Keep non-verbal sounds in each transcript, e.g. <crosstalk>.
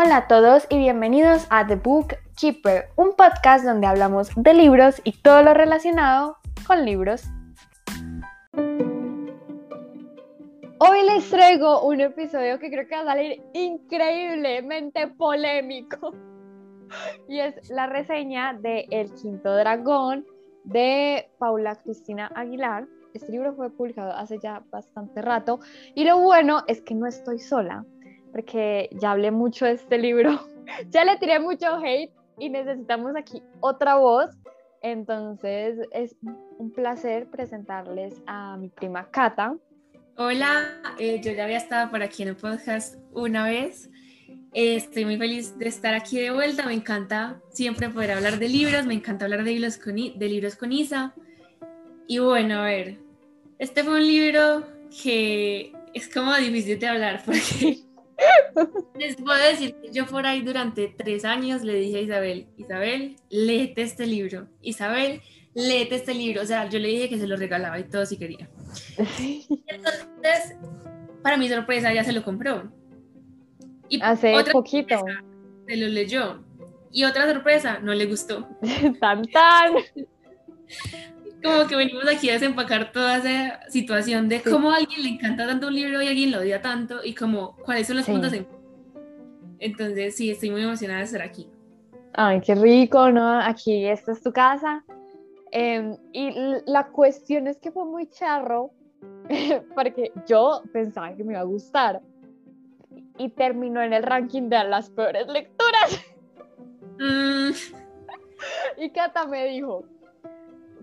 Hola a todos y bienvenidos a The Book Keeper, un podcast donde hablamos de libros y todo lo relacionado con libros. Hoy les traigo un episodio que creo que va a salir increíblemente polémico. Y es la reseña de El Quinto Dragón de Paula Cristina Aguilar. Este libro fue publicado hace ya bastante rato y lo bueno es que no estoy sola porque ya hablé mucho de este libro, <laughs> ya le tiré mucho hate y necesitamos aquí otra voz. Entonces es un placer presentarles a mi prima Cata. Hola, eh, yo ya había estado por aquí en el podcast una vez. Eh, estoy muy feliz de estar aquí de vuelta. Me encanta siempre poder hablar de libros, me encanta hablar de libros con, de libros con Isa. Y bueno, a ver, este fue un libro que es como difícil de hablar porque les puedo decir que yo por ahí durante tres años le dije a Isabel, Isabel, léete este libro. Isabel, léete este libro. O sea, yo le dije que se lo regalaba y todo si quería. <laughs> Entonces, para mi sorpresa, ya se lo compró. Y Hace poquito. Se lo leyó. Y otra sorpresa, no le gustó. <laughs> tan tan <laughs> como que venimos aquí a desempacar toda esa situación de cómo a alguien le encanta tanto un libro y a alguien lo odia tanto y como cuáles son los puntos de... Entonces, sí, estoy muy emocionada de estar aquí. Ay, qué rico, ¿no? Aquí, esta es tu casa. Em, y la cuestión es que fue muy charro, <laughs> porque yo pensaba que me iba a gustar. Y terminó en el ranking de las peores lecturas. Mm. <laughs> Y Cata me dijo,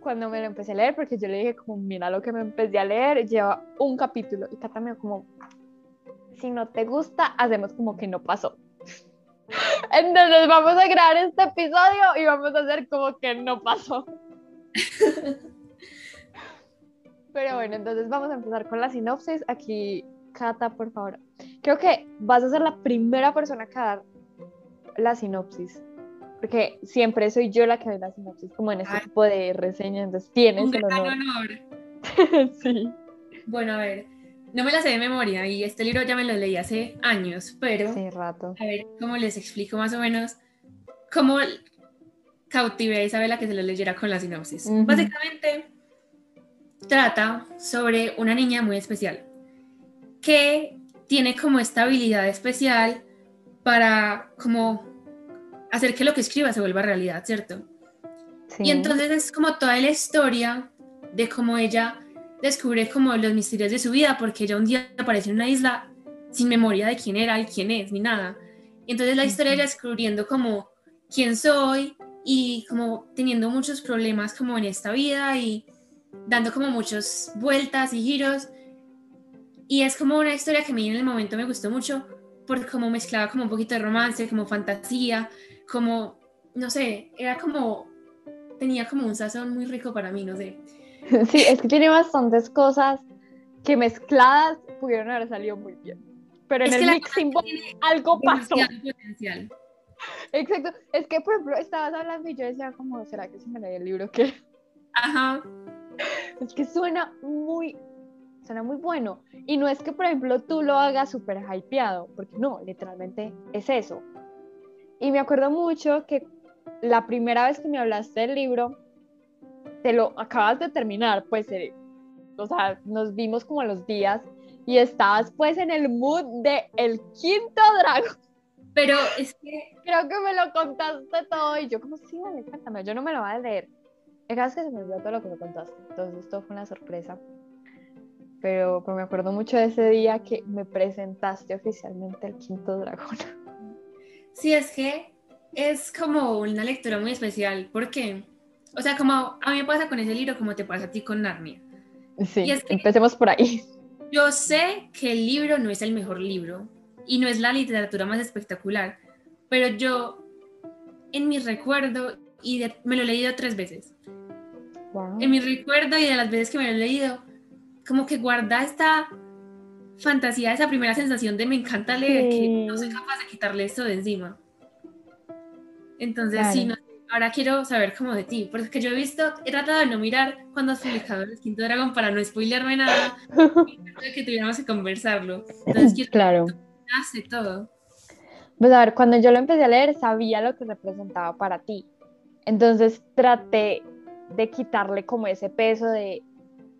cuando me lo empecé a leer, porque yo le dije como, mira lo que me empecé a leer, lleva un capítulo y Cata me como, si no te gusta, hacemos como que no pasó. <laughs> Entonces vamos a grabar este episodio y vamos a hacer como que no pasó. <laughs> Pero bueno, entonces vamos a empezar con la sinopsis. Aquí, Cata, por favor. Creo que vas a ser la primera persona que dar la sinopsis porque siempre soy yo la que ve la sinopsis como en este tipo de reseñas, entonces tienes un honor. <laughs> sí. Bueno, a ver, no me la sé de memoria y este libro ya me lo leí hace años, pero sí, rato. a ver cómo les explico más o menos cómo cautivé a Isabela que se lo leyera con la sinopsis. Básicamente trata sobre una niña muy especial que tiene como esta habilidad especial para como hacer que lo que escriba se vuelva realidad, ¿cierto? Y entonces es como toda la historia de cómo ella descubre como los misterios de su vida, porque ella un día aparece en una isla sin memoria de quién era y quién es, ni nada. Y entonces la historia ella descubriendo como quién soy y como teniendo muchos problemas como en esta vida y dando como muchas vueltas y giros. Y es como una historia que a mí en el momento me gustó mucho porque como mezclaba como un poquito de romance, como fantasía, como, no sé, era como, tenía como un sazón muy rico para mí, no sé. <laughs> Sí, es que tiene bastantes cosas que mezcladas pudieron haber salido muy bien. Pero en el mixing algo pasó. Potencial. Exacto. Es que, por ejemplo, estabas hablando y yo decía, como, ¿será que se me lee el libro que Ajá. <laughs> Es que suena muy, suena muy bueno. Y no es que, por ejemplo, tú lo hagas súper hypeado, porque no, literalmente es eso. Y me acuerdo mucho que la primera vez que me hablaste del libro, te lo acabas de terminar, pues, eh, o sea, nos vimos como los días y estabas pues en el mood de El Quinto Dragón. Pero es que... Creo que me lo contaste todo y yo como, sí, vale, cuéntame, yo no me lo voy a leer. Es que se me olvidó todo lo que me contaste, entonces esto fue una sorpresa. Pero, pero me acuerdo mucho de ese día que me presentaste oficialmente El Quinto Dragón. Sí, es que es como una lectura muy especial, porque, o sea, como a mí me pasa con ese libro, como te pasa a ti con Narnia. Sí, empecemos por ahí. Yo sé que el libro no es el mejor libro y no es la literatura más espectacular, pero yo, en mi recuerdo, y me lo he leído tres veces, en mi recuerdo y de las veces que me lo he leído, como que guarda esta fantasía, esa primera sensación de me encanta leer, que no soy capaz de quitarle esto de encima. Entonces, sí, ahora quiero saber cómo de ti, porque yo he visto, he tratado de no mirar cuando has publicado El Quinto Dragón para no spoilearme nada, <laughs> y que tuviéramos que conversarlo. Entonces, quiero claro. hace todo. Pues a ver, cuando yo lo empecé a leer sabía lo que representaba para ti. Entonces traté de quitarle como ese peso de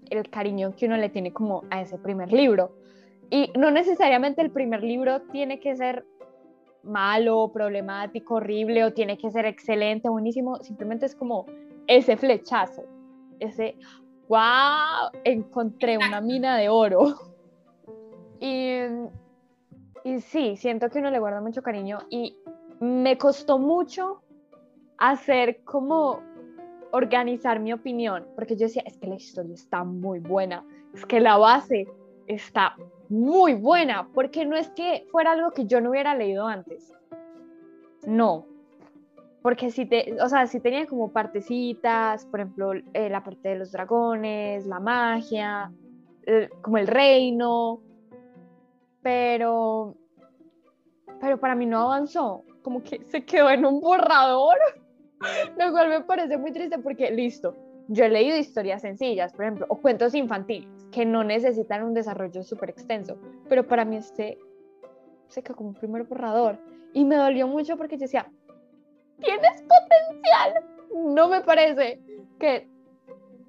el cariño que uno le tiene como a ese primer libro. Y no necesariamente el primer libro tiene que ser malo, problemático, horrible o tiene que ser excelente, buenísimo, simplemente es como ese flechazo, ese, wow, encontré una mina de oro. Y, y sí, siento que uno le guarda mucho cariño y me costó mucho hacer como organizar mi opinión, porque yo decía, es que la historia está muy buena, es que la base está muy buena, porque no es que fuera algo que yo no hubiera leído antes. No. Porque si te, o sea, si tenía como partecitas, por ejemplo, eh, la parte de los dragones, la magia, como el reino, pero, pero para mí no avanzó, como que se quedó en un borrador, <laughs> lo cual me parece muy triste porque, listo, yo he leído historias sencillas, por ejemplo, o cuentos infantiles, que no necesitan un desarrollo súper extenso, pero para mí este se quedó como un primer borrador. Y me dolió mucho porque yo decía, tienes potencial. No me parece que,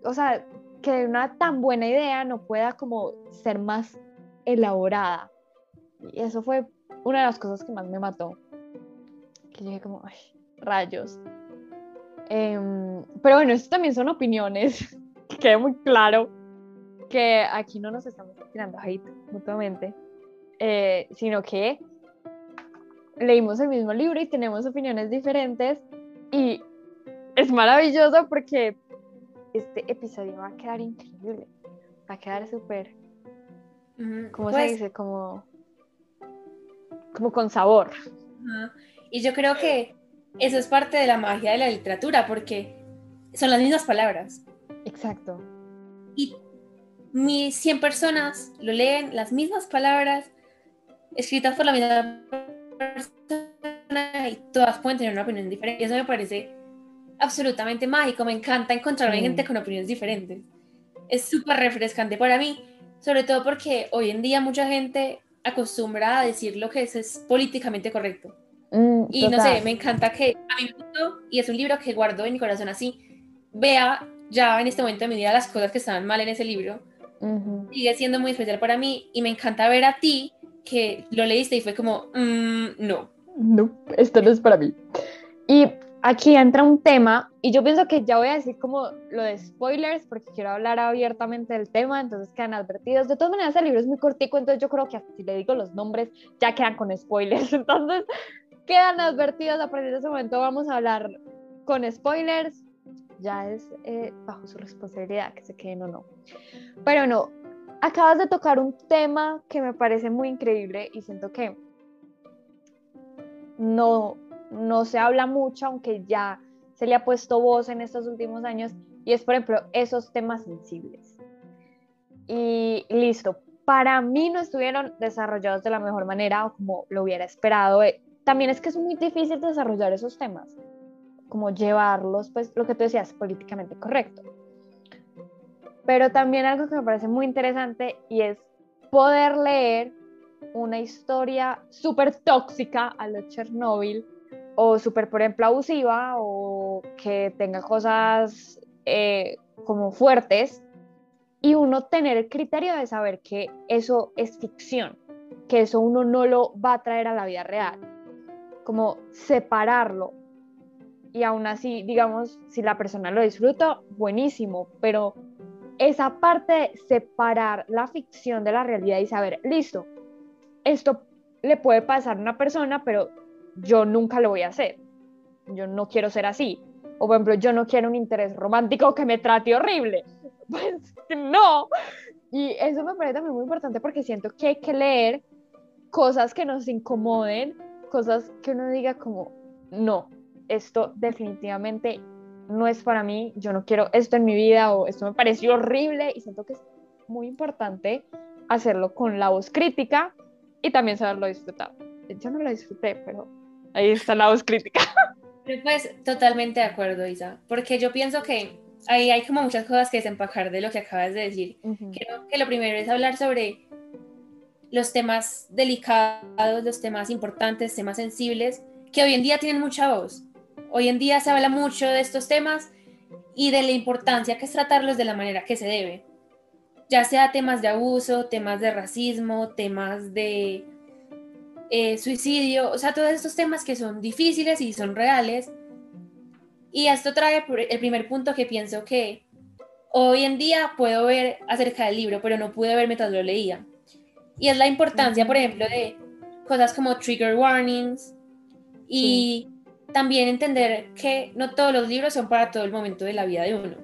o sea, que una tan buena idea no pueda como ser más elaborada. Y eso fue una de las cosas que más me mató. Que yo como, ay, rayos. Em, pero bueno, esto también son opiniones, <laughs> que quede muy claro que aquí no nos estamos tirando hate mutuamente, eh, sino que leímos el mismo libro y tenemos opiniones diferentes y es maravilloso porque este episodio va a quedar increíble, va a quedar súper, ¿cómo se pues dice? Como, como con sabor. Y yo creo que eso es parte de la magia de la literatura, porque son las mismas palabras. Exacto. Y mis 100 personas lo leen, las mismas palabras, escritas por la misma persona, y todas pueden tener una opinión diferente. Eso me parece absolutamente mágico. Me encanta encontrarme gente con opiniones diferentes. Es súper refrescante para mí, sobre todo porque hoy en día mucha gente acostumbra a decir lo que es, es políticamente correcto. Mm, y no sé, me encanta que a mi punto, y es un libro que guardo en mi corazón así, vea ya en este momento de mi vida las cosas que estaban mal en ese libro. Sigue siendo muy especial para mí y me encanta ver a ti que lo leíste y fue como, mm, no. No, esto no es para mí. Y aquí entra un tema, y yo pienso que ya voy a decir como lo de spoilers, porque quiero hablar abiertamente del tema, entonces quedan advertidos. De todas maneras, el libro es muy cortico, entonces yo creo que si le digo los nombres, ya quedan con spoilers. <laughs> Entonces, quedan advertidos a partir de ese momento. Vamos a hablar con spoilers. Ya es eh, bajo su responsabilidad que se queden o no. Pero no, acabas de tocar un tema que me parece muy increíble y siento que no, no se habla mucho, aunque ya se le ha puesto voz en estos últimos años, y es, por ejemplo, esos temas sensibles. Y listo, para mí no estuvieron desarrollados de la mejor manera o como lo hubiera esperado. Eh, también es que es muy difícil desarrollar esos temas, como llevarlos, pues lo que tú decías, políticamente correcto. Pero también algo que me parece muy interesante y es poder leer una historia súper tóxica a lo Chernobyl o súper, por ejemplo, abusiva o que tenga cosas eh, como fuertes y uno tener el criterio de saber que eso es ficción, que eso uno no lo va a traer a la vida real como separarlo. Y aún así, digamos, si la persona lo disfruta, buenísimo, pero esa parte de separar la ficción de la realidad y saber, listo, esto le puede pasar a una persona, pero yo nunca lo voy a hacer. Yo no quiero ser así. O por ejemplo, yo no quiero un interés romántico que me trate horrible. <laughs> Pues no. Y eso me parece también muy importante porque siento que hay que leer cosas que nos incomoden cosas que uno diga como, no, esto definitivamente no es para mí, yo no quiero esto en mi vida o esto me pareció horrible y siento que es muy importante hacerlo con la voz crítica y también saberlo disfrutar. Yo no lo disfruté, pero ahí está la voz crítica. <laughs> Pues totalmente de acuerdo, Isa, porque yo pienso que ahí hay como muchas cosas que desempacar de lo que acabas de decir. Creo que lo primero es hablar sobre los temas delicados, los temas importantes, temas sensibles, que hoy en día tienen mucha voz. Hoy en día se habla mucho de estos temas y de la importancia que es tratarlos de la manera que se debe. Ya sea temas de abuso, temas de racismo, temas de eh, suicidio, o sea, todos estos temas que son difíciles y son reales. Y esto trae el primer punto que pienso que hoy en día puedo ver acerca del libro, pero no pude ver mientras lo leía. Y es la importancia, por ejemplo, de cosas como trigger warnings y también entender que no todos los libros son para todo el momento de la vida de uno.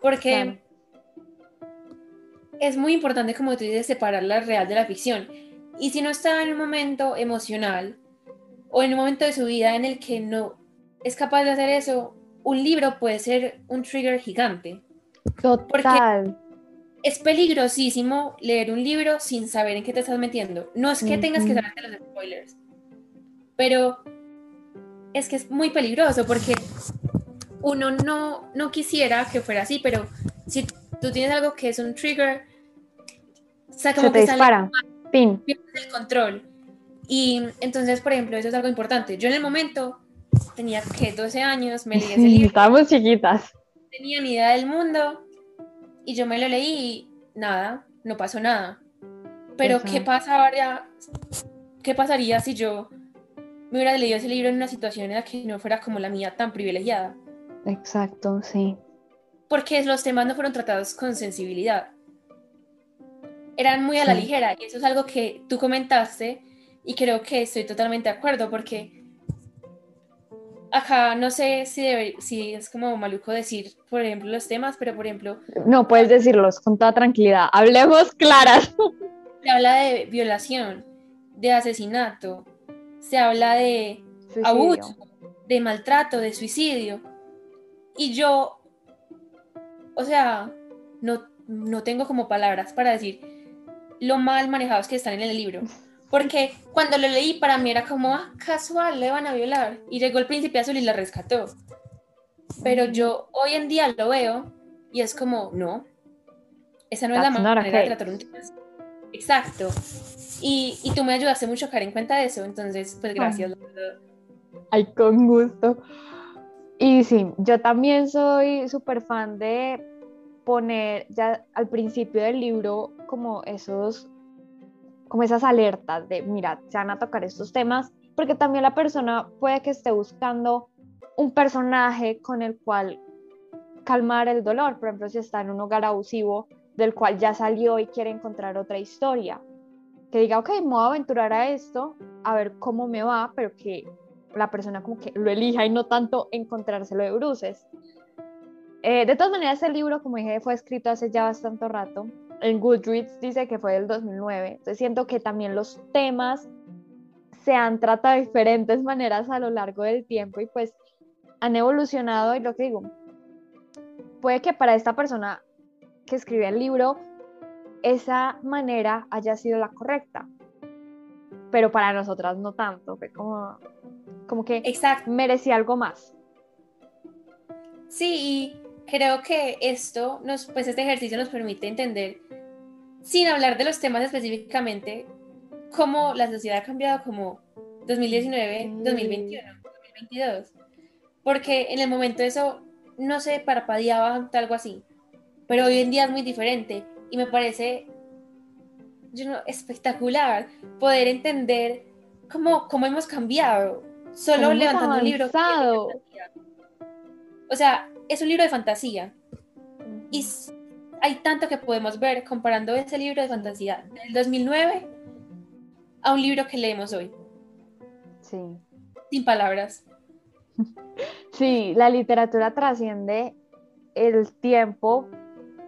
Porque es muy importante, como tú dices, separar la real de la ficción. Y si no está en un momento emocional o en un momento de su vida en el que no es capaz de hacer eso, un libro puede ser un trigger gigante. Total. Porque es peligrosísimo leer un libro sin saber en qué te estás metiendo. No es que tengas que saberte los spoilers, pero es que es muy peligroso porque uno no, no quisiera que fuera así, pero si tú tienes algo que es un trigger, Se te dispara. Fin. el control. Y entonces, por ejemplo, eso es algo importante. Yo en el momento tenía que 12 años, me leí ese <laughs> libro. Estábamos chiquitas. No tenía ni idea del mundo y yo me lo leí y nada, no pasó nada. Pero ¿qué pasaría, ¿qué pasaría si yo me hubiera leído ese libro en una situación en la que no fuera como la mía tan privilegiada? Exacto, sí. Porque los temas no fueron tratados con sensibilidad. Eran muy a la ligera y eso es algo que tú comentaste y creo que estoy totalmente de acuerdo porque Ajá, no sé si, si es como maluco decir, por ejemplo, los temas, pero por ejemplo... No, puedes decirlos con toda tranquilidad. Hablemos claras. <laughs> Se habla de violación, de asesinato, se habla de abuso, de maltrato, de suicidio. Y yo, o sea, no, no tengo como palabras para decir lo mal manejados que están en el libro. Porque cuando lo leí para mí era como, ah, casual, le van a violar. Y llegó el príncipe azul y la rescató. Pero yo hoy en día lo veo y es como, no, esa no es la manera de tratar un tema. Exacto. Y, y, tú me ayudaste mucho a caer en cuenta de eso, entonces, pues gracias. Ay, con gusto. Y sí, yo también soy súper fan de poner ya al principio del libro como esos como esas alertas de, mira, se van a tocar estos temas, porque también la persona puede que esté buscando un personaje con el cual calmar el dolor, por ejemplo, si está en un hogar abusivo del cual ya salió y quiere encontrar otra historia, que diga, ok, me voy a aventurar a esto, a ver cómo me va, pero que la persona como que lo elija y no tanto encontrárselo de bruces. Eh, de todas maneras, el libro, como dije, fue escrito hace ya bastante rato en Goodreads dice que fue del 2009. Entonces siento que también los temas se han tratado de diferentes maneras a lo largo del tiempo y pues han evolucionado y lo que digo, puede que para esta persona que escribe el libro esa manera haya sido la correcta, pero para nosotras no tanto, fue como, como que Exacto. merecía algo más. Sí, creo que esto, nos, pues este ejercicio nos permite entender, sin hablar de los temas específicamente, cómo la sociedad ha cambiado como 2019, 2021, 2022. Porque en el momento eso no se parpadeaba algo así, pero hoy en día es muy diferente y me parece espectacular poder entender cómo, cómo hemos cambiado solo levantando un libro. O sea, es un libro de fantasía. Y hay tanto que podemos ver comparando ese libro de fantasía del 2009 a un libro que leemos hoy. Sí. Sin palabras. <laughs> Sí, la literatura trasciende el tiempo,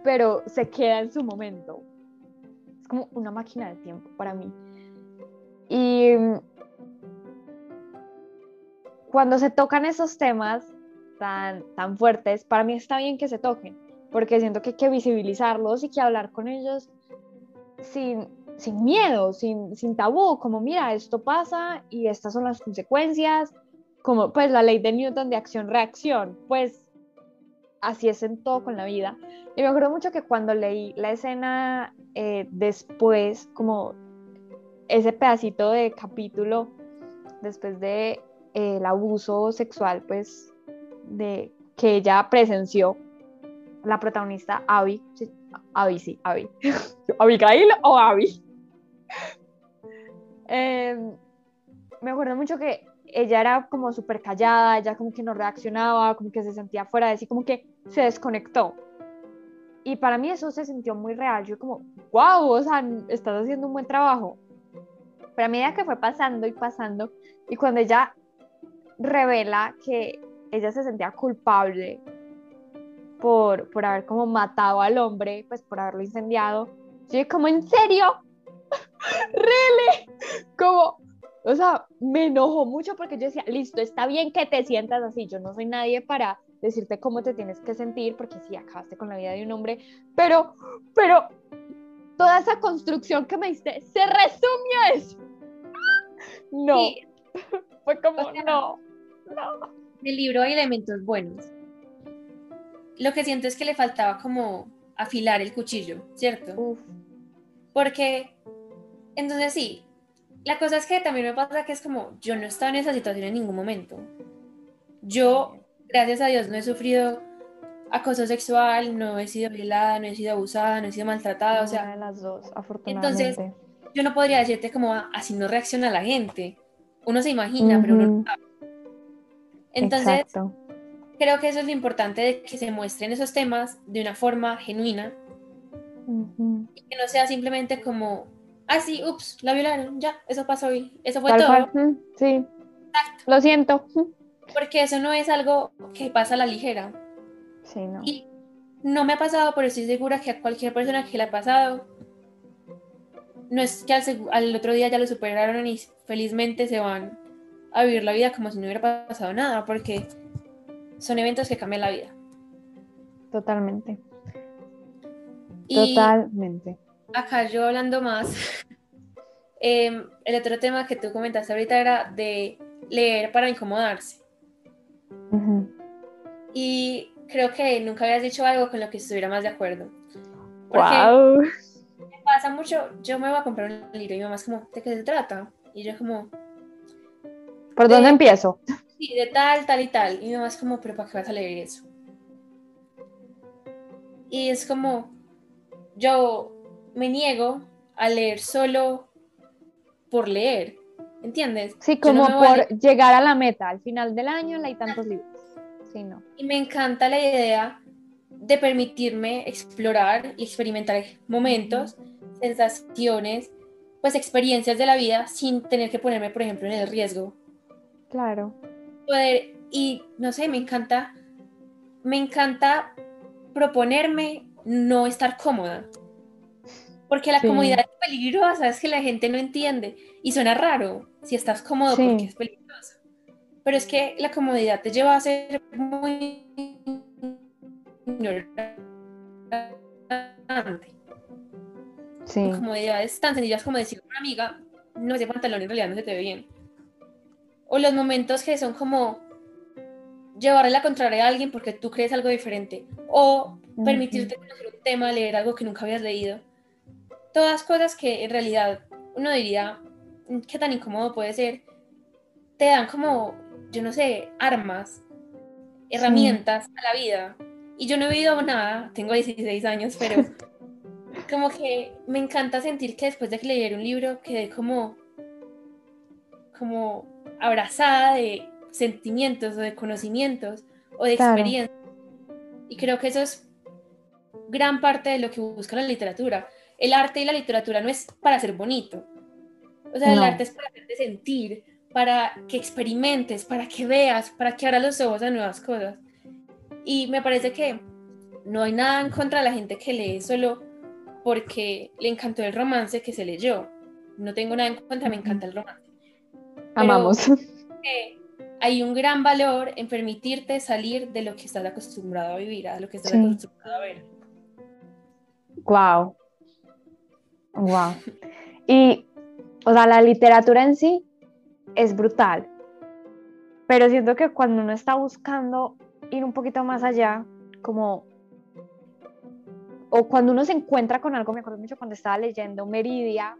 pero se queda en su momento. Es como una máquina del tiempo para mí. Y cuando se tocan esos temas, tan, tan fuertes, para mí está bien que se toquen, porque siento que hay que visibilizarlos y que hablar con ellos sin, sin miedo, sin, sin tabú, como mira, esto pasa y estas son las consecuencias, como pues la ley de Newton de acción-reacción, pues así es en todo con la vida. Y me acuerdo mucho que cuando leí la escena eh, después, como ese pedacito de capítulo, después de eh, el abuso sexual, pues, de que ella presenció, la protagonista Abby, sí, Abby, sí, Abby, <laughs> Abigail o Abby. <laughs> Em, me acuerdo mucho que ella era como súper callada, ella como que no reaccionaba, como que se sentía fuera de sí, como que se desconectó. Y para mí eso se sintió muy real. Yo como, wow, o sea, estás haciendo un buen trabajo. Pero a medida que fue pasando y pasando, y cuando ella revela que ella se sentía culpable por, por haber como matado al hombre, pues por haberlo incendiado, yo como, ¿en serio? <laughs> ¿Really? Como, o sea, me enojó mucho porque yo decía, listo, está bien que te sientas así, yo no soy nadie para decirte cómo te tienes que sentir, porque sí, acabaste con la vida de un hombre, pero, pero, toda esa construcción que me diste se resume a eso. No, <laughs> fue como, no, no. El libro hay elementos buenos. Lo que siento es que le faltaba como afilar el cuchillo, ¿cierto? Porque, entonces sí, la cosa es que también me pasa que es como, yo no estaba en esa situación en ningún momento. Yo, gracias a Dios, no he sufrido acoso sexual, no he sido violada, no he sido abusada, no he sido maltratada, o sea... De las dos, afortunadamente. Entonces, yo no podría decirte como así no reacciona la gente. Uno se imagina, pero uno no sabe. Entonces, creo que eso es lo importante de que se muestren esos temas de una forma genuina y que no sea simplemente como ah, sí, ups, la violaron, ya, eso pasó hoy, eso fue todo. sí, lo siento. Porque eso no es algo que pasa a la ligera. Sí, no. Y no me ha pasado, pero estoy segura que a cualquier persona que le ha pasado, no es que al, otro día ya lo superaron y felizmente se van a vivir la vida como si no hubiera pasado nada, porque son eventos que cambian la vida. Totalmente. Totalmente acá yo hablando más, <laughs> em, el otro tema que tú comentaste ahorita era de leer para incomodarse. Y creo que nunca habías dicho algo con lo que estuviera más de acuerdo. wow. Me pasa mucho, yo me voy a comprar un libro y mi mamá es como, ¿de qué se trata? Y yo como... ¿Por dónde empiezo? Sí, de tal, tal y tal. Y mi mamá es como, ¿pero para qué vas a leer eso? Y es como, yo me niego a leer solo por leer, ¿entiendes? Sí, como por llegar a la meta, al final del año hay tantos libros. Sí, no. Y me encanta la idea de permitirme explorar y experimentar momentos, sensaciones, pues experiencias de la vida sin tener que ponerme, por ejemplo, en el riesgo. Claro. Poder, y no sé, me encanta, me encanta proponerme no estar cómoda. Porque la comodidad es peligrosa, es que la gente no entiende. Y suena raro si estás cómodo porque es peligroso. Pero es que la comodidad te lleva a ser muy ignorante. Sí. Comodidades tan sencillas como decir a una amiga, no, ese pantalón en realidad no se te ve bien. O los momentos que son como llevarle la contraria a alguien porque tú crees algo diferente. O permitirte conocer un tema, leer algo que nunca habías leído todas cosas que en realidad uno diría, mm, qué tan incómodo puede ser, te dan como, yo no sé, armas, herramientas a la vida. Y yo no he vivido nada, tengo 16 años, pero <laughs> como que me encanta sentir que después de leer un libro quedé como, como abrazada de sentimientos o de conocimientos o de experiencias. Y creo que eso es gran parte de lo que busca la literatura el arte y la literatura no es para ser bonito. O sea, el arte es para hacerte sentir, para que experimentes, para que veas, para que abras los ojos a nuevas cosas. Y me parece que no hay nada en contra de la gente que lee solo porque le encantó el romance que se leyó. No tengo nada en contra, me encanta el romance. Amamos. hay un gran valor en permitirte salir de lo que estás acostumbrado a vivir, a lo que estás acostumbrado a ver. Wow, Wow. Y, o sea, la literatura en sí es brutal, pero siento que cuando uno está buscando ir un poquito más allá, como, o cuando uno se encuentra con algo, me acuerdo mucho cuando estaba leyendo Meridia,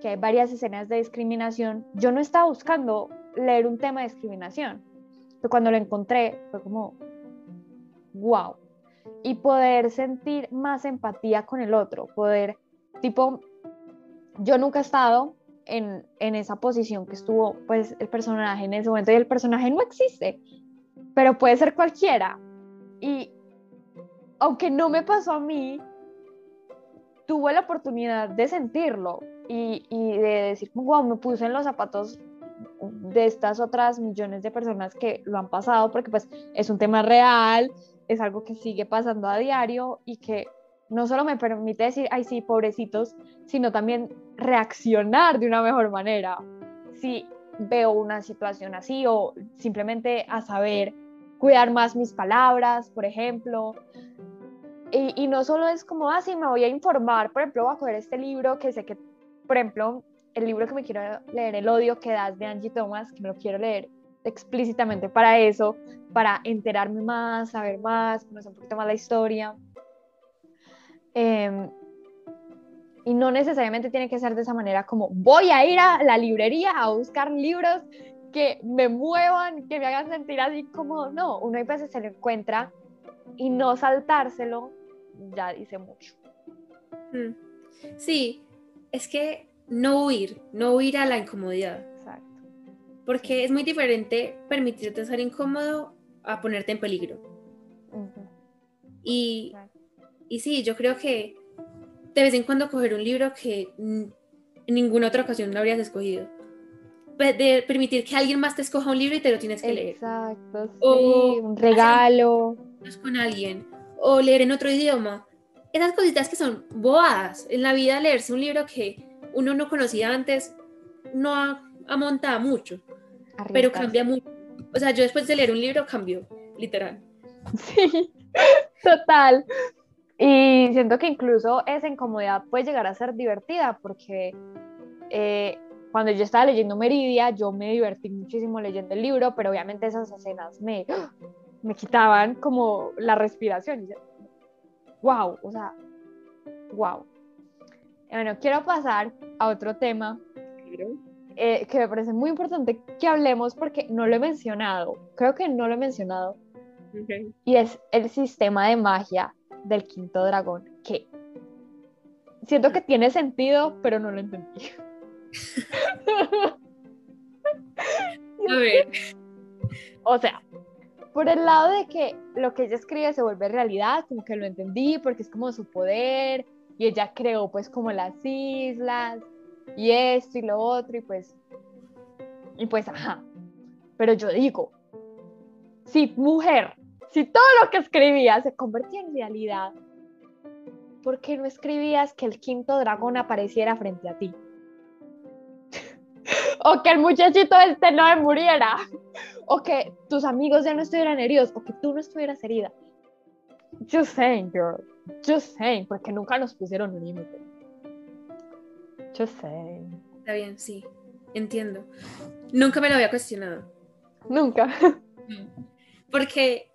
que hay varias escenas de discriminación, yo no estaba buscando leer un tema de discriminación, pero cuando lo encontré fue como, wow, y poder sentir más empatía con el otro, poder, tipo, yo nunca he estado en, en, esa posición que estuvo pues el personaje en ese momento y el personaje no existe, pero puede ser cualquiera. Y aunque no me pasó a mí, tuve la oportunidad de sentirlo y, y de decir, wow, me puse en los zapatos de estas otras millones de personas que lo han pasado, porque pues es un tema real, es algo que sigue pasando a diario y que no solo me permite decir, ay sí, pobrecitos, sino también reaccionar de una mejor manera. Si veo una situación así o simplemente a saber cuidar más mis palabras, por ejemplo. Y, no solo es como, ah, me voy a informar, por ejemplo, voy a coger este libro que sé que, por ejemplo, el libro que me quiero leer, El odio que das de Angie Thomas, que me lo quiero leer explícitamente para eso, para enterarme más, saber más, conocer un poquito más la historia. Em, y no necesariamente tiene que ser de esa manera como voy a ir a la librería a buscar libros que me muevan, que me hagan sentir así como, no, uno a veces se lo encuentra y no saltárselo ya dice mucho. Mm. Sí, es que no huir, no huir a la incomodidad. Exacto. Porque es muy diferente permitirte ser incómodo a ponerte en peligro. y, y sí, yo creo que de vez en cuando coger un libro que en ninguna otra ocasión no habrías escogido. De permitir que alguien más te escoja un libro y te lo tienes que leer. Exacto, sí, o un regalo. Con alguien. O leer en otro idioma. Esas cositas que son boas En la vida leerse un libro que uno no conocía antes no amonta mucho. Pero cambia mucho. O sea, yo después de leer un libro cambio, literal. <laughs> Sí, total. Y siento que incluso esa incomodidad puede llegar a ser divertida porque eh, cuando yo estaba leyendo Meridia, yo me divertí muchísimo leyendo el libro, pero obviamente esas escenas me, <gasps> me quitaban como la respiración. wow, o sea, wow. Bueno, quiero pasar a otro tema eh, que me parece muy importante que hablemos porque no lo he mencionado, creo que no lo he mencionado, y es el sistema de magia del quinto dragón, que siento que tiene sentido, pero no lo entendí. <laughs> A ver. <laughs> O sea, por el lado de que lo que ella escribe se vuelve realidad, como que lo entendí, porque es como su poder, y ella creó pues como las islas, y esto y lo otro, y pues, y pues, ajá. Pero yo digo, si mujer si todo lo que escribías se convertía en realidad, ¿por qué no escribías que el quinto dragón apareciera frente a ti? <laughs> o que el muchachito este no muriera, <laughs> o que tus amigos ya no estuvieran heridos, o que tú no estuvieras herida. Just saying, girl. Just saying, porque nunca nos pusieron un límite. Just saying. Está bien, sí. Entiendo. Nunca me lo había cuestionado. Nunca. <laughs> Porque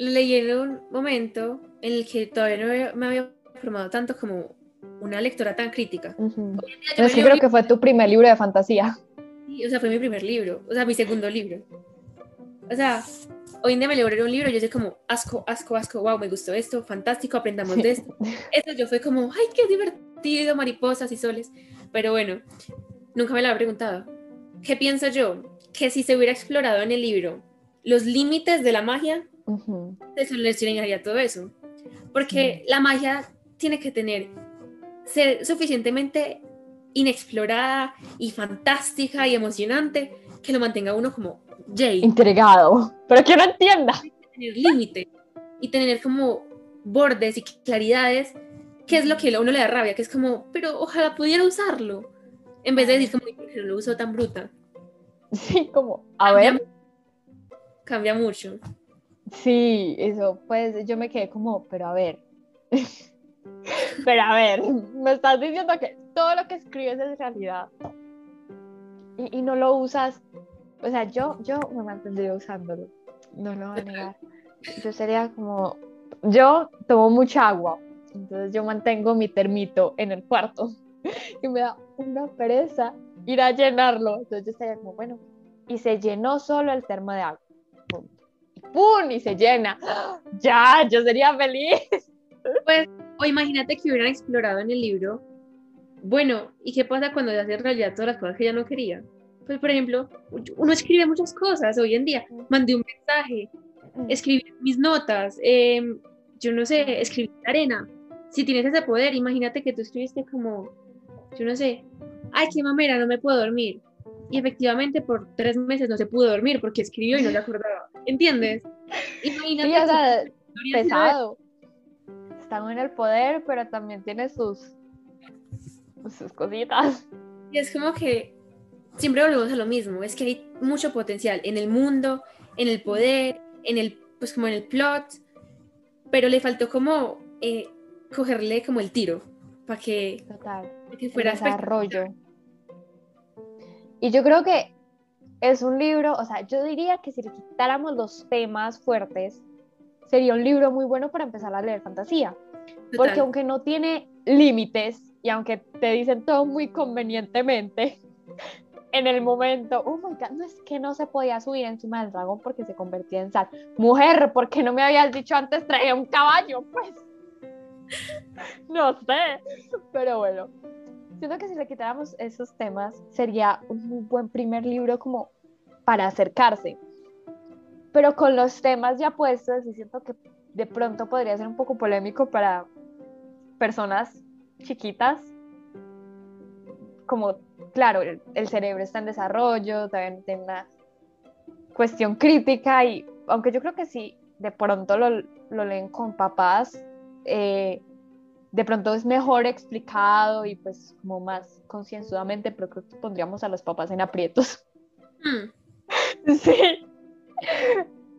leí en un momento en el que todavía no me había formado tanto como una lectora tan crítica. Es que creo que fue tu primer libro de fantasía. Sí, o sea, fue mi primer libro, o sea, mi segundo libro. O sea, hoy en día me leo un libro y yo sé como, asco, asco, asco, wow, me gustó esto, fantástico, aprendamos de esto. <laughs> Eso yo fue como, ay, qué divertido, mariposas y soles. Pero bueno, nunca me lo había preguntado. ¿Qué pienso yo? Que si se hubiera explorado en el libro los límites de la magia, eso le enseñaría todo eso. Porque la magia tiene que tener, ser suficientemente inexplorada y fantástica y emocionante que lo mantenga uno como Jay. Intrigado, pero que no entienda. Tener límite y tener como bordes y claridades, que es lo que a uno le da rabia, que es como, pero ojalá pudiera usarlo, en vez de decir como, no lo uso tan bruta. Sí, como, a ver. Cambia mucho. Sí, eso, pues yo me quedé como, pero a ver, <laughs> pero a ver, me estás diciendo que todo lo que escribes es realidad y, no lo usas, o sea, yo, yo me mantendría usándolo, no lo voy a negar. Yo sería como, yo tomo mucha agua, entonces yo mantengo mi termito en el cuarto <laughs> y me da una pereza ir a llenarlo. Entonces yo estaría como, bueno, y se llenó solo el termo de agua. ¡Pum! Y ¡pum! Y se llena. Ya, yo sería feliz. Pues, o imagínate que hubieran explorado en el libro. Bueno, ¿y qué pasa cuando se hace realidad todas las cosas que ella no quería? Pues, por ejemplo, uno escribe muchas cosas hoy en día. Mandé un mensaje, escribí mis notas, em, yo no sé, escribí arena. Si tienes ese poder, imagínate que tú escribiste como, yo no sé, ay, qué mamera, no me puedo dormir. Y efectivamente por tres meses no se pudo dormir porque escribió y no le acordaba. ¿Entiendes? Imagínate. Sí, pesado. Están en el poder, pero también tiene sus, sus cositas. Y es como que siempre volvemos a lo mismo, es que hay mucho potencial en el mundo, en el poder, en el, pues como en el plot, pero le faltó como eh, cogerle como el tiro para que, que fuera desarrollo. Y yo creo que es un libro, o sea, yo diría que si le quitáramos los temas fuertes, sería un libro muy bueno para empezar a leer fantasía. Porque aunque no tiene límites y aunque te dicen todo muy convenientemente, <laughs> en el momento, oh my god, no es que no se podía subir encima del dragón porque se convertía en sal. Mujer, ¿por qué no me habías dicho antes traía un caballo? Pues <laughs> no sé, pero bueno. Siento que si le quitáramos esos temas sería un buen primer libro como para acercarse. Pero con los temas ya puestos, y siento que de pronto podría ser un poco polémico para personas chiquitas, como claro, el, cerebro está en desarrollo, también tiene una cuestión crítica y aunque yo creo que sí, de pronto lo, leen con papás, eh, de pronto es mejor explicado y pues como más concienzudamente, pero creo que pondríamos a los papás en aprietos. Hmm. <laughs> Sí.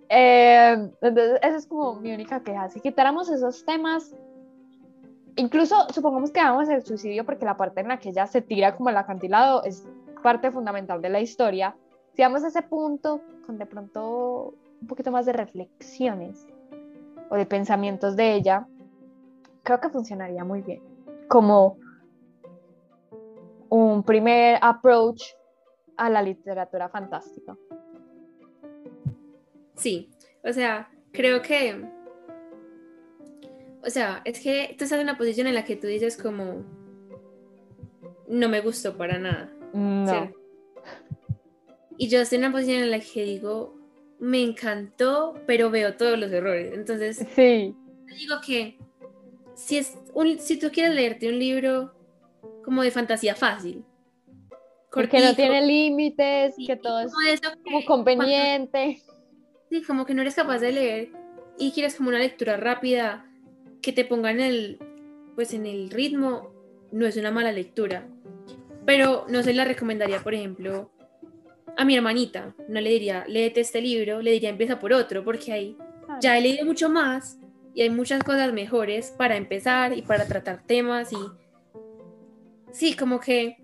Eh, entonces, esa es como mi única queja. Si quitáramos esos temas, incluso supongamos que hagamos el suicidio porque la parte en la que ella se tira como el acantilado es parte fundamental de la historia. Si vamos a ese punto con de pronto un poquito más de reflexiones o de pensamientos de ella, creo que funcionaría muy bien. Como un primer approach a la literatura fantástica. Sí, o sea, creo que o sea, es que tú estás en una posición en la que tú dices como, no me gustó para nada. No. Y yo estoy en una posición en la que digo, me encantó, pero veo todos los errores. Entonces, sí. digo que si, es un, si tú quieres leerte un libro como de fantasía fácil, porque no tiene límites, que todo es como conveniente. sí, como que no eres capaz de leer y quieres como una lectura rápida que te pongan el, pues en el ritmo no es una mala lectura. Pero no se la recomendaría, por ejemplo, a mi hermanita. No le diría, léete este libro, le diría, empieza por otro, porque ahí ya he leído mucho más y hay muchas cosas mejores para empezar y para tratar temas y sí, como que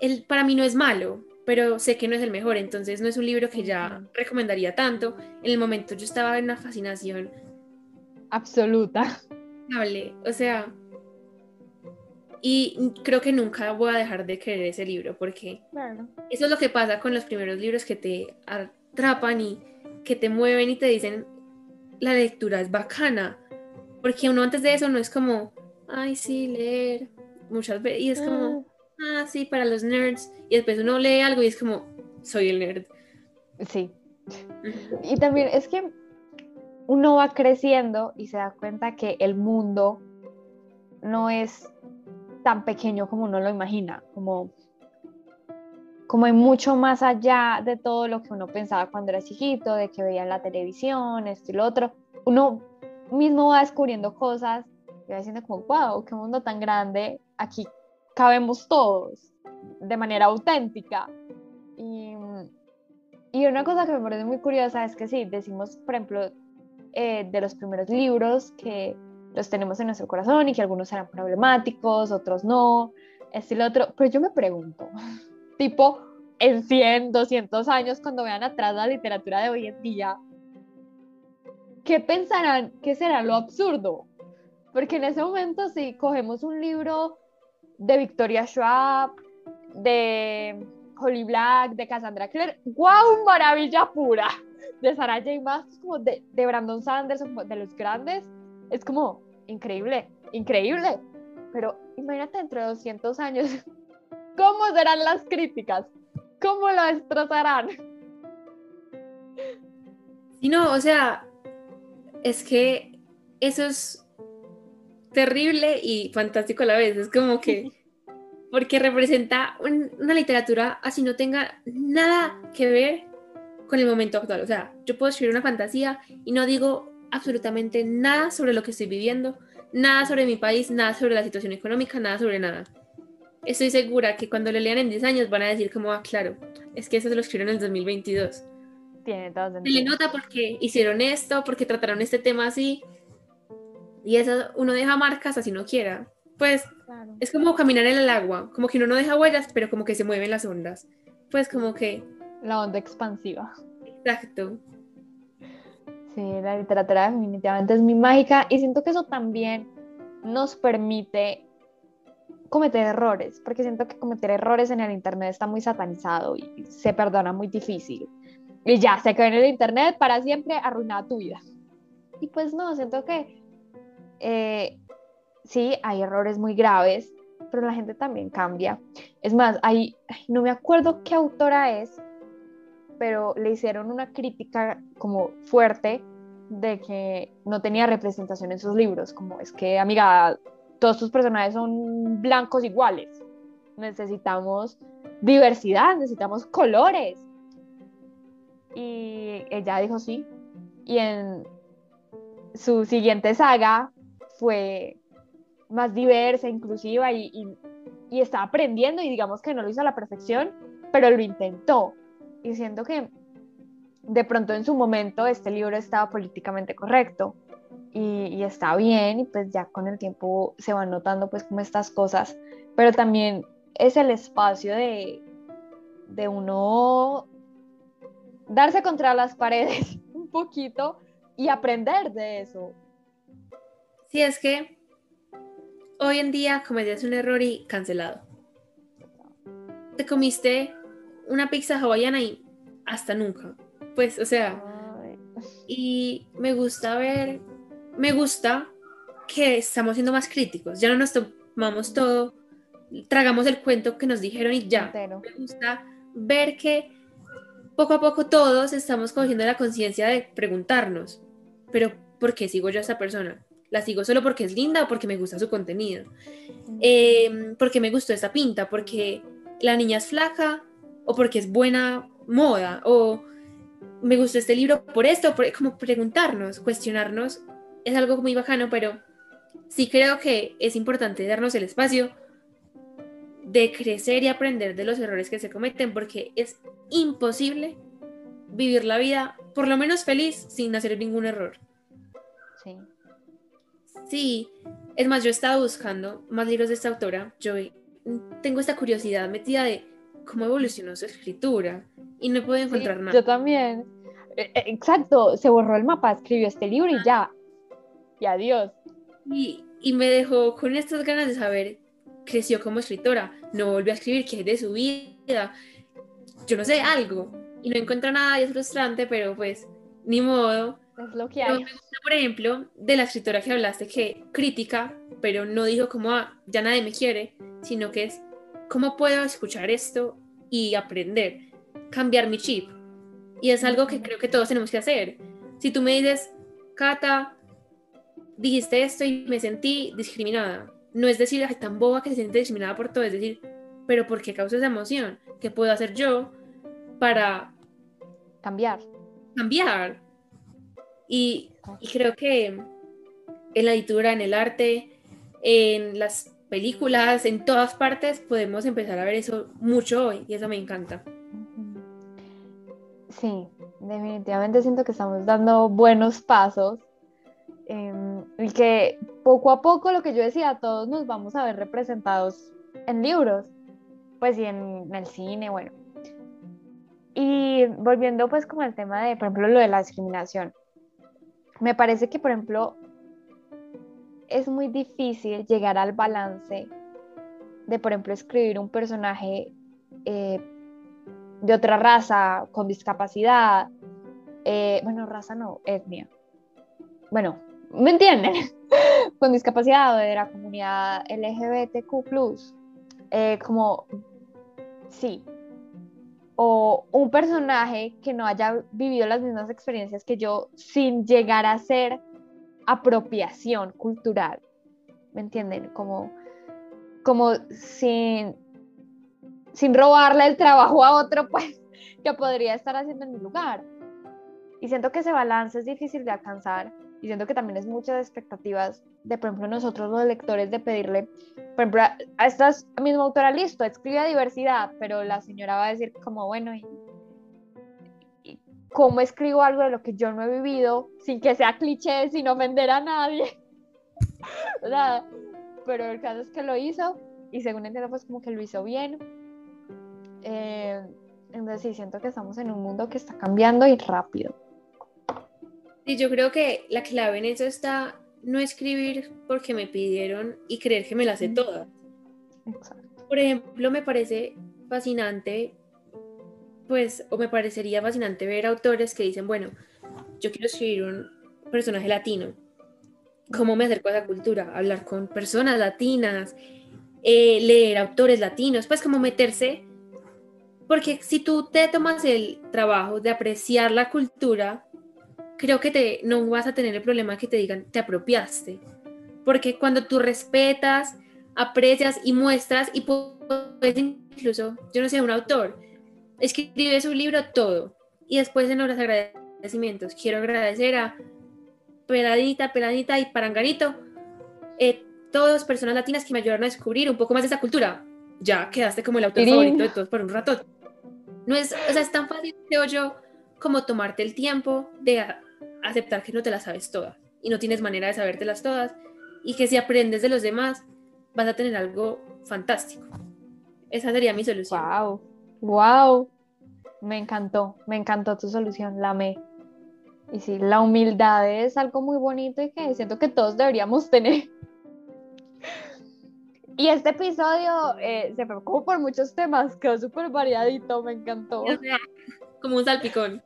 el, para mí no es malo, pero sé que no es el mejor, entonces no es un libro que ya recomendaría tanto. En el momento yo estaba en una fascinación absoluta. O sea, y creo que nunca voy a dejar de querer ese libro porque eso es lo que pasa con los primeros libros que te atrapan y que te mueven y te dicen la lectura es bacana. Porque uno antes de eso no es como, ay, sí, leer muchas veces. Y es como, ah. ah, sí, para los nerds. Y después uno lee algo y es como, soy el nerd. Sí. Y también es que uno va creciendo y se da cuenta que el mundo no es tan pequeño como uno lo imagina, como, como hay mucho más allá de todo lo que uno pensaba cuando era chiquito, de que veía la televisión, esto y lo otro. Uno mismo va descubriendo cosas y va diciendo como, wow, qué mundo tan grande, aquí cabemos todos de manera auténtica. Y, y una cosa que me parece muy curiosa es que sí, decimos, por ejemplo, eh, de los primeros libros que los tenemos en nuestro corazón y que algunos serán problemáticos, otros no, este y lo otro. Pero yo me pregunto, <laughs> tipo, en 100, 200 años, cuando vean atrás la literatura de hoy en día, ¿qué pensarán que será lo absurdo? Porque en ese momento si cogemos un libro de Victoria Schwab, de Holly Black, de Cassandra Clare, ¡guau! Maravilla pura. De Sarah J. Maas, como de, de Brandon Sanderson, de los grandes. Es como increíble, increíble. Pero imagínate dentro de 200 años, ¿cómo serán las críticas? ¿Cómo lo destrozarán? Y no, o sea, es que eso es terrible y fantástico a la vez. Es como que, <laughs> porque representa una literatura así no tenga nada que ver con el momento actual. O sea, yo puedo escribir una fantasía y no digo absolutamente nada sobre lo que estoy viviendo, nada sobre mi país, nada sobre la situación económica, nada sobre nada. Estoy segura que cuando lo lean en 10 años van a decir como, ah, claro, es que eso se lo escribieron en el 2022. Tiene todo Se le nota porque hicieron esto, porque trataron este tema así. Y eso uno deja marcas así no quiera. Pues es como caminar en el agua, como que uno no deja huellas, pero como que se mueven las ondas. Pues como que... La onda expansiva. Exacto. Sí, la literatura definitivamente es muy mágica y siento que eso también nos permite cometer errores, porque siento que cometer errores en el Internet está muy satanizado y se perdona muy difícil. Y ya, se quedó en el Internet para siempre, arruinada tu vida. Y pues no, siento que eh, sí, hay errores muy graves, pero la gente también cambia. Es más, hay, no me acuerdo qué autora es, pero le hicieron una crítica como fuerte de que no tenía representación en sus libros, como es que, amiga, todos tus personajes son blancos iguales. Necesitamos diversidad, necesitamos colores. Y ella dijo sí. Y en su siguiente saga fue más diversa, inclusiva y, y, y está aprendiendo y digamos que no lo hizo a la perfección, pero lo intentó. Y siento que de pronto en su momento este libro estaba políticamente correcto y, está bien y pues ya con el tiempo se van notando pues como estas cosas, pero también es el espacio de, de uno darse contra las paredes <laughs> un poquito y aprender de eso. Sí, es que hoy en día cometías un error y cancelado. Te comiste una pizza hawaiana y hasta nunca. Pues, o sea, y me gusta ver me gusta que estamos siendo más críticos, ya no nos tomamos todo, tragamos el cuento que nos dijeron y ya. Me gusta ver que poco a poco todos estamos cogiendo la conciencia de preguntarnos, pero ¿por qué sigo yo a esa persona? ¿La sigo solo porque es linda o porque me gusta su contenido? Eh, ¿Porque me gustó esta pinta? ¿Porque la niña es flaca? ¿O porque es buena moda? ¿O me gustó este libro por esto? Por, como preguntarnos, cuestionarnos es algo muy bajano, pero sí creo que es importante darnos el espacio de crecer y aprender de los errores que se cometen, porque es imposible vivir la vida por lo menos feliz sin hacer ningún error. Sí. Sí, es más, yo he estado buscando más libros de esta autora, yo tengo esta curiosidad metida de cómo evolucionó su escritura y no podido encontrar nada. Yo también. E, e, exacto, se borró el mapa, escribió este libro y ya, y adiós. Y, y me dejó con estas ganas de saber, creció como escritora, no volvió a escribir, qué es de su vida, yo no sé, algo. Y no encuentra nada y es frustrante, pero pues, ni modo. Es lo que hay. me gusta, por ejemplo, de la escritora que hablaste, que crítica, pero no dijo como, ah, ya nadie me quiere, sino que es, ¿cómo puedo escuchar esto y aprender? Cambiar mi chip. Y es algo que creo que todos tenemos que hacer. Si tú me dices, Cata, dijiste esto y me sentí discriminada. No es decir, ay, tan boba que se siente discriminada por todo, es decir, pero ¿por qué causa esa emoción? ¿Qué puedo hacer yo para cambiar? Cambiar. Y, y creo que en la editura, en el arte, en las películas, en todas partes, podemos empezar a ver eso mucho hoy y eso me encanta. Sí, definitivamente siento que estamos dando buenos pasos eh, y que poco a poco lo que yo decía, todos nos vamos a ver representados en libros, pues y en, el cine, bueno. Y volviendo pues como al tema de, por ejemplo, lo de la discriminación. me parece que, por ejemplo, es muy difícil llegar al balance de, por ejemplo, escribir un personaje eh, de otra raza, con discapacidad, eh, bueno, raza no, etnia. Bueno, ¿me entienden? <laughs> con discapacidad o de la comunidad LGBTQ, eh, como, sí, o un personaje que no haya vivido las mismas experiencias que yo sin llegar a ser apropiación cultural, ¿me entienden? Como, como sin, sin robarle el trabajo a otro, pues, <laughs> que podría estar haciendo en mi lugar. Y siento que ese balance es difícil de alcanzar y siento que también es muchas expectativas de, por ejemplo, nosotros los lectores de pedirle, por ejemplo, a esta misma autora, listo, escribe diversidad, pero la señora va a decir como, bueno, ¿y, cómo escribo algo de lo que yo no he vivido sin que sea cliché, sin ofender a nadie? <laughs> o sea, pero el caso es que lo hizo y según entiendo, pues como que lo hizo bien. Eh, entonces sí, siento que estamos en un mundo que está cambiando y rápido. Y yo creo que la clave en eso está no escribir porque me pidieron y creer que me las sé todas. Por ejemplo, me parece fascinante, pues, o me parecería fascinante ver autores que dicen, bueno, yo quiero escribir un personaje latino. ¿Cómo me acerco a esa cultura? Hablar con personas latinas, eh, leer autores latinos, pues como meterse, porque si tú te tomas el trabajo de apreciar la cultura, creo que te, no vas a tener el problema que te digan, te apropiaste. Porque cuando tú respetas, aprecias y muestras, y puedes incluso, yo no sé, un autor, escribe su libro todo, y después en los agradecimientos, quiero agradecer a Peladita, Peladita y Parangarito, eh, todas personas latinas que me ayudaron a descubrir un poco más de esa cultura. Ya quedaste como el autor favorito de todos por un rato. No es, o sea, es tan fácil, creo yo, como tomarte el tiempo de aceptar que no te las sabes todas y no tienes manera de sabértelas todas y que si aprendes de los demás vas a tener algo fantástico. Esa sería mi solución. Wow, wow, me encantó, me encantó tu solución, la amé. Y sí, la humildad es algo muy bonito y que siento que todos deberíamos tener. Y este episodio eh, se preocupó por muchos temas, quedó súper variadito, me encantó. Como un salpicón.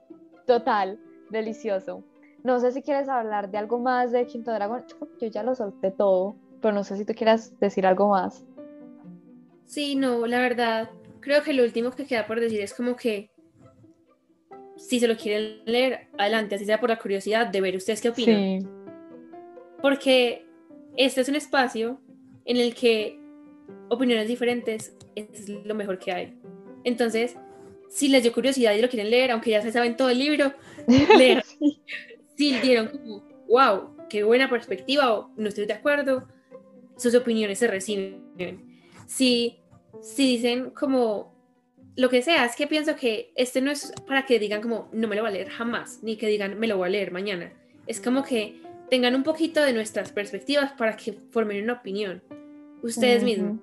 Total, delicioso. No sé si quieres hablar de algo más de Quinto Dragón. Yo ya lo solté todo, pero no sé si tú quieras decir algo más. Sí, no, la verdad, creo que lo último que queda por decir es como que si se lo quieren leer, adelante, así sea por la curiosidad de ver ustedes qué opinan. Sí. Porque este es un espacio en el que opiniones diferentes es lo mejor que hay. Entonces, si les dio curiosidad y lo quieren leer, aunque ya se saben todo el libro, <laughs> leer. Si dieron como, wow, qué buena perspectiva o no estoy de acuerdo, sus opiniones se reciben. Si, si dicen como lo que sea, es que pienso que este no es para que digan como no me lo voy a leer jamás, ni que digan me lo voy a leer mañana. Es como que tengan un poquito de nuestras perspectivas para que formen una opinión, ustedes mismos.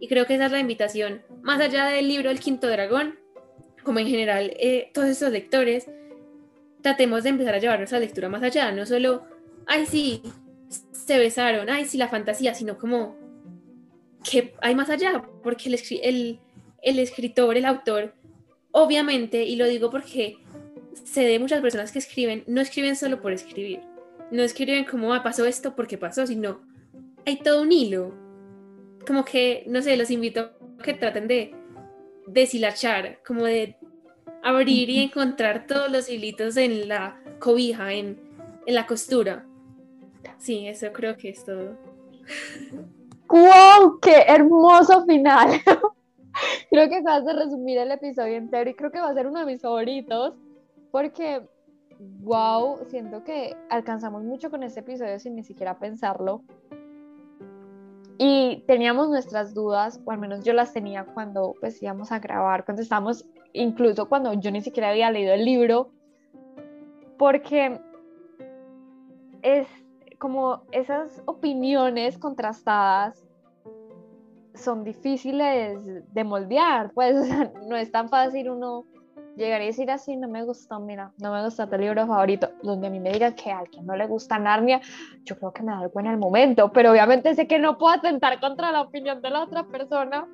Y creo que esa es la invitación, más allá del libro El Quinto Dragón, como en general eh, todos esos lectores, tratemos de empezar a llevar nuestra lectura más allá, no solo, ay, sí, se besaron, ay, sí, la fantasía, sino como que hay más allá, porque el, el, el escritor, el autor, obviamente, y lo digo porque se de muchas personas que escriben, no escriben solo por escribir, no escriben como ah, pasó esto porque pasó, sino hay todo un hilo. Como que, no sé, los invito a que traten de deshilachar, como de abrir y encontrar todos los hilitos en la cobija, en, la costura. Sí, eso creo que es todo. ¡Wow! ¡Qué hermoso final! <laughs> creo que acabas de resumir el episodio entero y creo que va a ser uno de mis favoritos porque, wow, siento que alcanzamos mucho con este episodio sin ni siquiera pensarlo. Y teníamos nuestras dudas, o al menos yo las tenía cuando pues íbamos a grabar, cuando estábamos, incluso cuando yo ni siquiera había leído el libro, porque es como esas opiniones contrastadas son difíciles de moldear, pues <laughs> no es tan fácil uno llegar y decir así, no me gustó, mira, no me gusta tu libro favorito, donde a mí me digan que a alguien no le gusta Narnia, yo creo que me da algo en el momento, pero obviamente sé que no puedo atentar contra la opinión de la otra persona.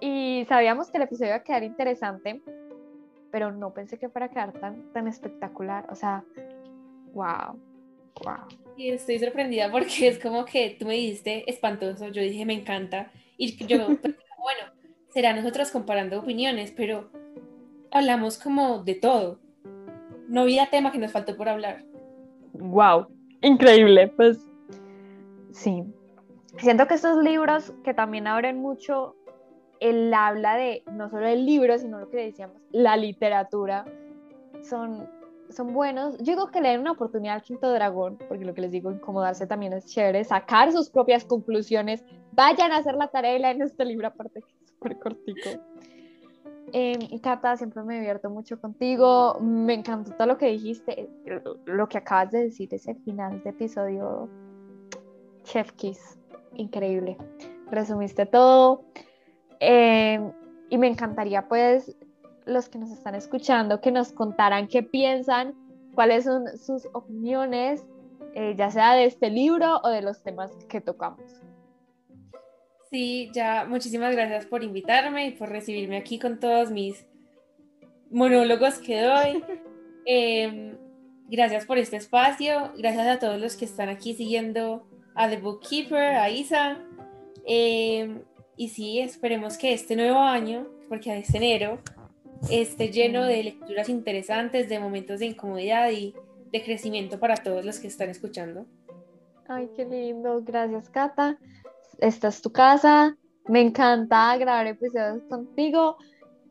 Y sabíamos que el episodio iba a quedar interesante, pero no pensé que fuera a quedar tan, tan espectacular. O sea, wow, wow. Y estoy sorprendida porque es como que tú me dijiste espantoso, yo dije me encanta, y yo, <laughs> bueno, será nosotros comparando opiniones, pero hablamos como de todo. No había tema que nos faltó por hablar. Wow, increíble, pues sí. Siento que estos libros que también abren mucho el habla de no solo el libro, sino lo que decíamos, la literatura, son, son buenos. Yo digo que le den una oportunidad al Quinto Dragón, porque lo que les digo, incomodarse también es chévere, sacar sus propias conclusiones, vayan a hacer la tarea y en este libro, aparte que es súper cortico. Eh, y Cata, siempre me divierto mucho contigo. Me encantó todo lo que dijiste, lo que acabas de decir, ese final de episodio. Chef Kiss, increíble. Resumiste todo. Eh, y me encantaría, pues, los que nos están escuchando, que nos contaran qué piensan, cuáles son sus opiniones, eh, ya sea de este libro o de los temas que tocamos. Sí, ya muchísimas gracias por invitarme y por recibirme aquí con todos mis monólogos que doy. <laughs> Em, gracias por este espacio, gracias a todos los que están aquí siguiendo a The Bookkeeper, a Isa. Em, y sí, esperemos que este nuevo año, porque es enero, esté lleno de lecturas interesantes, de momentos de incomodidad y de crecimiento para todos los que están escuchando. Ay, qué lindo. Gracias, Cata esta es tu casa, me encanta grabar episodios contigo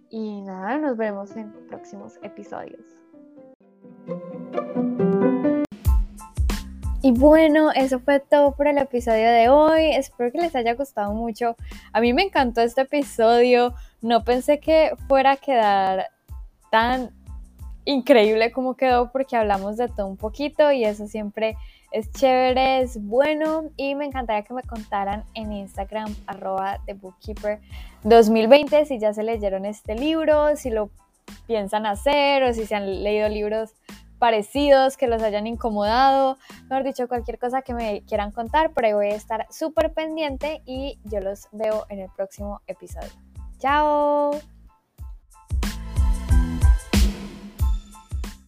y nada, nos vemos en próximos episodios. Y bueno, eso fue todo por el episodio de hoy. Espero que les haya gustado mucho. A mí me encantó este episodio. No pensé que fuera a quedar tan increíble como quedó porque hablamos de todo un poquito y eso siempre es chévere, es bueno y me encantaría que me contaran en Instagram arroba The Bookkeeper 2020 si ya se leyeron este libro, si lo piensan hacer o si se han leído libros parecidos que los hayan incomodado, mejor dicho, cualquier cosa que me quieran contar, pero voy a estar súper pendiente y yo los veo en el próximo episodio. ¡Chao!